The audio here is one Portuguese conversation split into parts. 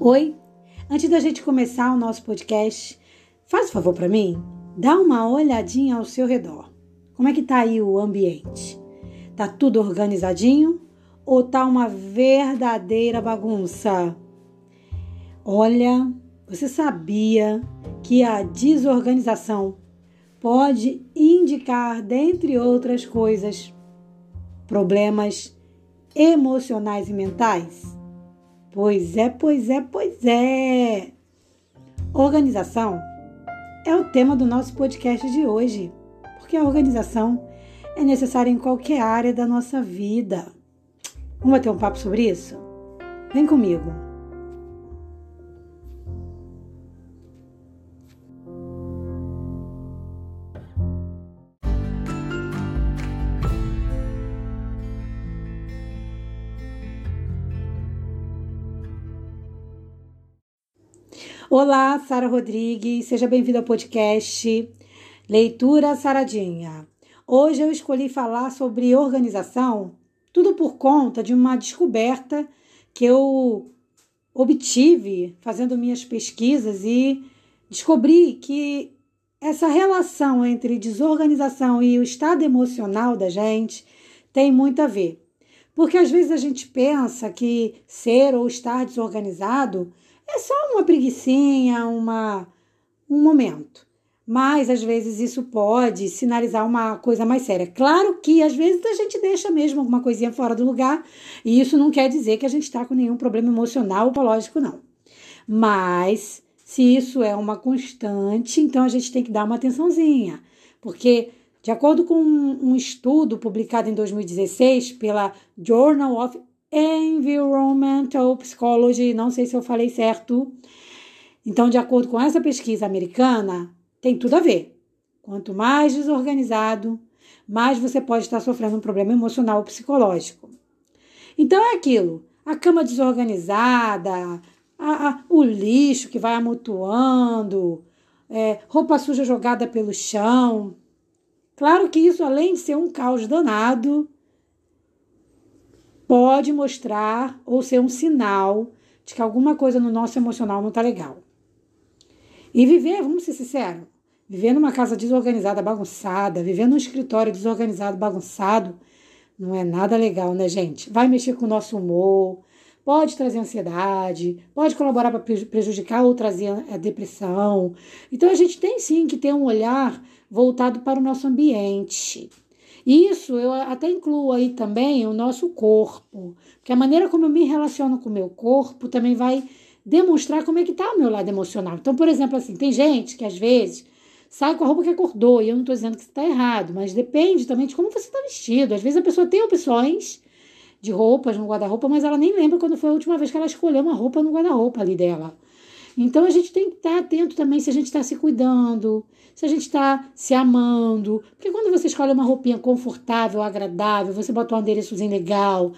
Oi, antes da gente começar o nosso podcast, faz um favor para mim, dá uma olhadinha ao seu redor. Como é que tá aí o ambiente? Tá tudo organizadinho ou tá uma verdadeira bagunça? Olha, você sabia que a desorganização pode indicar, dentre outras coisas, problemas emocionais e mentais? Pois é, pois é, pois é. Organização é o tema do nosso podcast de hoje, porque a organização é necessária em qualquer área da nossa vida. Vamos bater um papo sobre isso? Vem comigo. Olá, Sara Rodrigues, seja bem-vindo ao podcast Leitura Saradinha. Hoje eu escolhi falar sobre organização, tudo por conta de uma descoberta que eu obtive fazendo minhas pesquisas e descobri que essa relação entre desorganização e o estado emocional da gente tem muito a ver. Porque às vezes a gente pensa que ser ou estar desorganizado é só uma preguiçinha, uma, um momento. Mas às vezes isso pode sinalizar uma coisa mais séria. Claro que às vezes a gente deixa mesmo alguma coisinha fora do lugar, e isso não quer dizer que a gente está com nenhum problema emocional ou psicológico, não. Mas se isso é uma constante, então a gente tem que dar uma atençãozinha, porque de acordo com um estudo publicado em 2016 pela Journal of Environmental Psychology, não sei se eu falei certo. Então, de acordo com essa pesquisa americana, tem tudo a ver. Quanto mais desorganizado, mais você pode estar sofrendo um problema emocional ou psicológico. Então é aquilo: a cama desorganizada, a, a, o lixo que vai amontoando, é, roupa suja jogada pelo chão. Claro que isso, além de ser um caos danado, pode mostrar ou ser um sinal de que alguma coisa no nosso emocional não está legal. E viver, vamos ser sinceros, viver numa casa desorganizada, bagunçada, viver num escritório desorganizado, bagunçado, não é nada legal, né, gente? Vai mexer com o nosso humor, pode trazer ansiedade, pode colaborar para prejudicar ou trazer a é, depressão. Então a gente tem sim que ter um olhar voltado para o nosso ambiente. Isso eu até incluo aí também o nosso corpo, porque a maneira como eu me relaciono com o meu corpo também vai demonstrar como é que tá o meu lado emocional. Então, por exemplo, assim, tem gente que às vezes sai com a roupa que acordou, e eu não estou dizendo que está errado, mas depende também de como você está vestido. Às vezes a pessoa tem opções de roupas no guarda-roupa, mas ela nem lembra quando foi a última vez que ela escolheu uma roupa no guarda-roupa ali dela. Então a gente tem que estar atento também se a gente está se cuidando, se a gente está se amando. Porque quando você escolhe uma roupinha confortável, agradável, você bota um adereçozinho legal,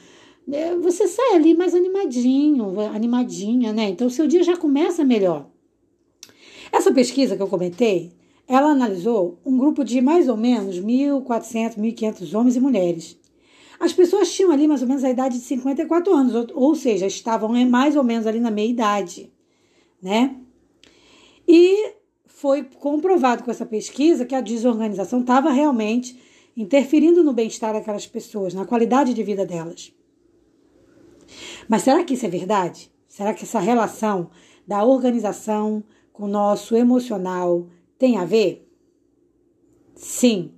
né, você sai ali mais animadinho, animadinha, né? Então o seu dia já começa melhor. Essa pesquisa que eu comentei, ela analisou um grupo de mais ou menos 1.400, 1.500 homens e mulheres. As pessoas tinham ali mais ou menos a idade de 54 anos, ou, ou seja, estavam mais ou menos ali na meia idade né? E foi comprovado com essa pesquisa que a desorganização estava realmente interferindo no bem-estar daquelas pessoas, na qualidade de vida delas. Mas será que isso é verdade? Será que essa relação da organização com o nosso emocional tem a ver? Sim.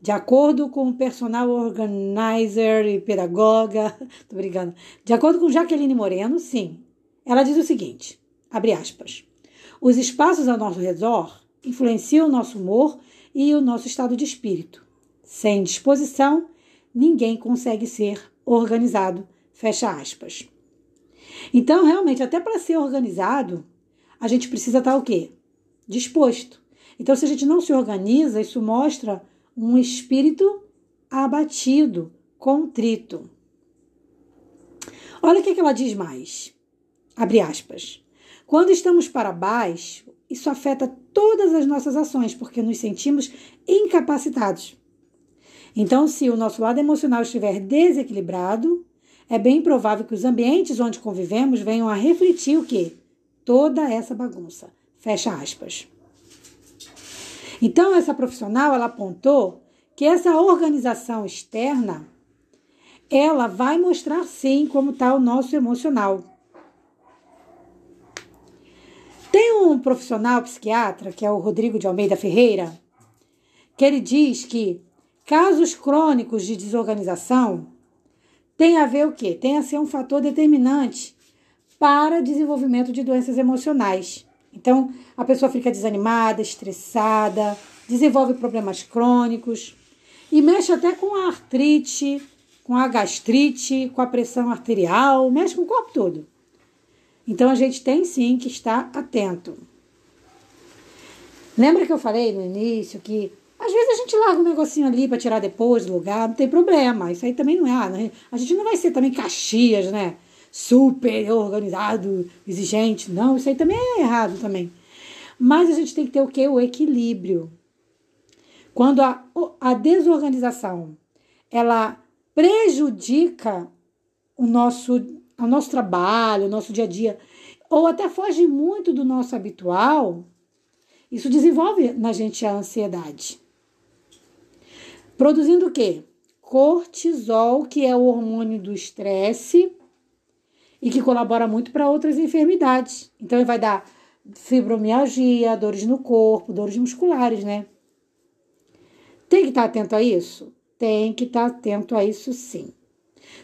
De acordo com o personal organizer e pedagoga, tô brincando. De acordo com Jaqueline Moreno, sim. Ela diz o seguinte: Abre aspas. Os espaços ao nosso redor influenciam o nosso humor e o nosso estado de espírito. Sem disposição, ninguém consegue ser organizado. Fecha aspas. Então, realmente, até para ser organizado, a gente precisa estar o quê? Disposto. Então, se a gente não se organiza, isso mostra um espírito abatido, contrito. Olha o que, ela diz mais. Abre aspas. Quando estamos para baixo, isso afeta todas as nossas ações, porque nos sentimos incapacitados. Então, se o nosso lado emocional estiver desequilibrado, é bem provável que os ambientes onde convivemos venham a refletir o quê? Toda essa bagunça. Fecha aspas. Então, essa profissional, ela apontou que essa organização externa, ela vai mostrar sim como está o nosso emocional. Tem um profissional psiquiatra, que é o Rodrigo de Almeida Ferreira, que ele diz que casos crônicos de desorganização tem a ver o quê? Tem a ser um fator determinante para desenvolvimento de doenças emocionais. Então, a pessoa fica desanimada, estressada, desenvolve problemas crônicos e mexe até com a artrite, com a gastrite, com a pressão arterial, mexe com o corpo todo. Então, a gente tem sim que estar atento. Lembra que eu falei no início que às vezes a gente larga um negocinho ali para tirar depois do lugar, não tem problema. Isso aí também não é. Né? A gente não vai ser também Caxias, né? Super organizado, exigente. Não, isso aí também é errado também. Mas a gente tem que ter o quê? O equilíbrio. Quando a, a desorganização ela prejudica o nosso, o nosso trabalho, o nosso dia a dia, ou até foge muito do nosso habitual, isso desenvolve na gente a ansiedade. Produzindo o quê? Cortisol, que é o hormônio do estresse e que colabora muito para outras enfermidades. Então, ele vai dar fibromialgia, dores no corpo, dores musculares, né? Tem que estar atento a isso? Tem que estar atento a isso sim.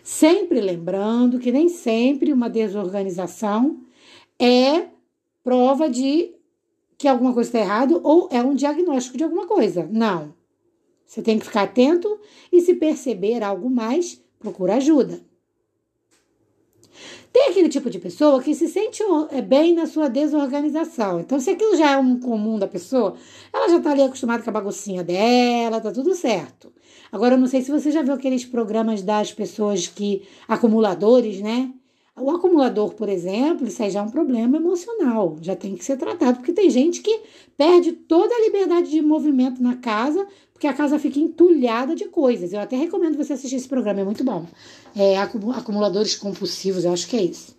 Sempre lembrando que nem sempre uma desorganização é prova de que alguma coisa está errada ou é um diagnóstico de alguma coisa. Não. Você tem que ficar atento e se perceber algo mais, procura ajuda. Tem aquele tipo de pessoa que se sente é, bem na sua desorganização. Então, se aquilo já é um comum da pessoa, ela já está ali acostumada com a baguncinha dela, tá tudo certo. Agora, eu não sei se você já viu aqueles programas das pessoas que. acumuladores, né? O acumulador, por exemplo, isso aí já é um problema emocional, já tem que ser tratado, porque tem gente que perde toda a liberdade de movimento na casa, porque a casa fica entulhada de coisas. Eu até recomendo você assistir esse programa, é muito bom. É, acumuladores compulsivos, eu acho que é isso.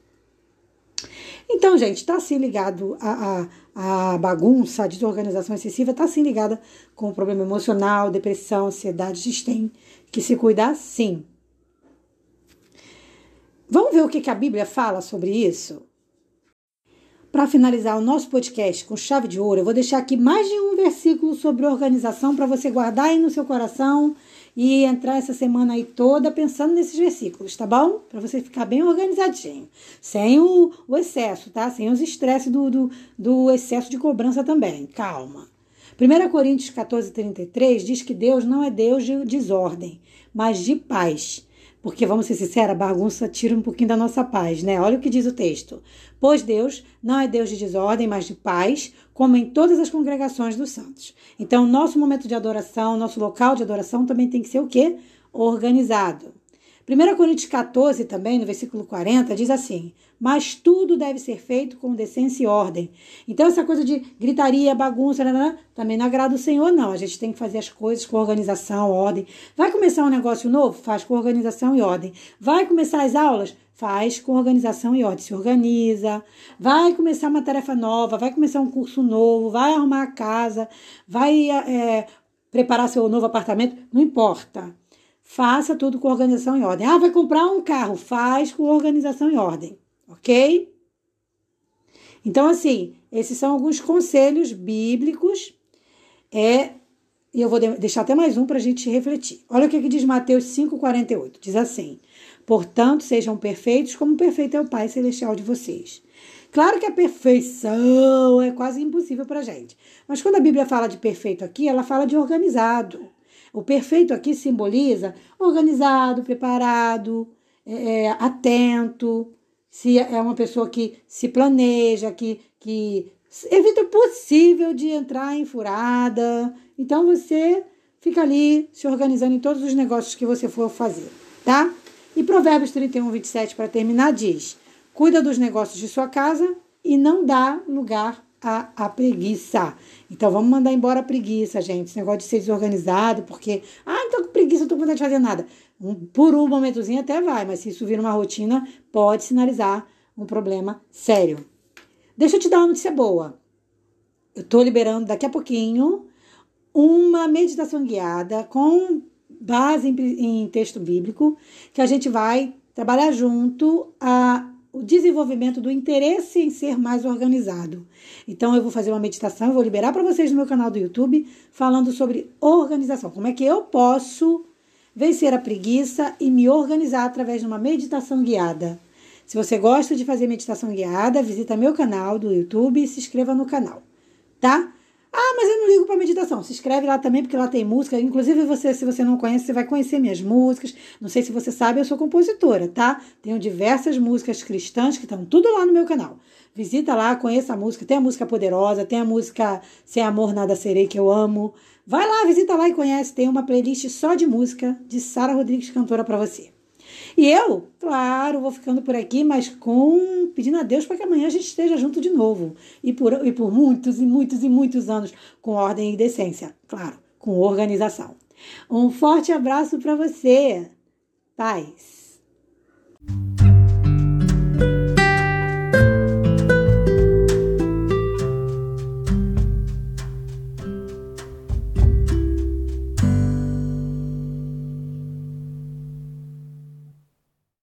Então, gente, está assim ligado a, a, a, bagunça, a desorganização excessiva, está assim ligada com o problema emocional, depressão, ansiedade. A gente tem que se cuidar sim. Vamos ver o que, a Bíblia fala sobre isso? Para finalizar o nosso podcast com chave de ouro, eu vou deixar aqui mais de um versículo sobre organização para você guardar aí no seu coração e entrar essa semana aí toda pensando nesses versículos, tá bom? Para você ficar bem organizadinho, sem o, o excesso, tá? Sem os estresses do, do, do excesso de cobrança também. Calma. 1 Coríntios 14, 33 diz que Deus não é Deus de desordem, mas de paz porque, vamos ser sinceros, a bagunça tira um pouquinho da nossa paz, né? Olha o que diz o texto. Pois Deus não é Deus de desordem, mas de paz, como em todas as congregações dos santos. Então, nosso momento de adoração, nosso local de adoração também tem que ser o quê? Organizado. 1 Coríntios 14, também, no versículo 40, diz assim: Mas tudo deve ser feito com decência e ordem. Então, essa coisa de gritaria, bagunça, também não agrada o Senhor, não. A gente tem que fazer as coisas com organização, ordem. Vai começar um negócio novo? Faz com organização e ordem. Vai começar as aulas? Faz com organização e ordem. Se organiza. Vai começar uma tarefa nova, vai começar um curso novo, vai arrumar a casa, vai é, preparar seu novo apartamento. Não importa faça tudo com organização e ordem. Ah, vai comprar um carro, faz com organização e ordem, ok? Então, assim, esses são alguns conselhos bíblicos. É, e eu vou deixar até mais um para a gente refletir. Olha o que, que diz Mateus 5,48. Diz assim: Portanto, sejam perfeitos, como perfeito é o Pai Celestial de vocês. Claro que a perfeição é quase impossível para a gente. Mas quando a Bíblia fala de perfeito aqui, ela fala de organizado. O perfeito aqui simboliza organizado, preparado, é, é, atento, se é uma pessoa que se planeja, que, que evita o possível de entrar em furada. Então você fica ali se organizando em todos os negócios que você for fazer, tá? E Provérbios 31, 27, para terminar, diz: Cuida dos negócios de sua casa e não dá lugar a, a preguiça. Então vamos mandar embora a preguiça, gente. Esse negócio de ser desorganizado, porque, ah, não tô com preguiça, não tô com vontade de fazer nada. Um, por um momentozinho até vai, mas se isso vir uma rotina, pode sinalizar um problema sério. Deixa eu te dar uma notícia boa. Eu estou liberando daqui a pouquinho uma meditação guiada com base em, em texto bíblico que a gente vai trabalhar junto a o desenvolvimento do interesse em ser mais organizado. Então eu vou fazer uma meditação, eu vou liberar para vocês no meu canal do YouTube falando sobre organização, como é que eu posso vencer a preguiça e me organizar através de uma meditação guiada. Se você gosta de fazer meditação guiada, visita meu canal do YouTube e se inscreva no canal, tá? Ah, mas eu não ligo para meditação. Se inscreve lá também, porque lá tem música. Inclusive, você, se você não conhece, você vai conhecer minhas músicas. Não sei se você sabe, eu sou compositora, tá? Tenho diversas músicas cristãs que estão tudo lá no meu canal. Visita lá, conheça a música. Tem a música poderosa, tem a música Sem Amor Nada Serei, que eu amo. Vai lá, visita lá e conhece. Tem uma playlist só de música de Sara Rodrigues, cantora, para você. E eu, claro, vou ficando por aqui, mas com pedindo a Deus para que amanhã a gente esteja junto de novo. E por, e por muitos e muitos e muitos anos, com ordem e decência. Claro, com organização. Um forte abraço para você. Paz.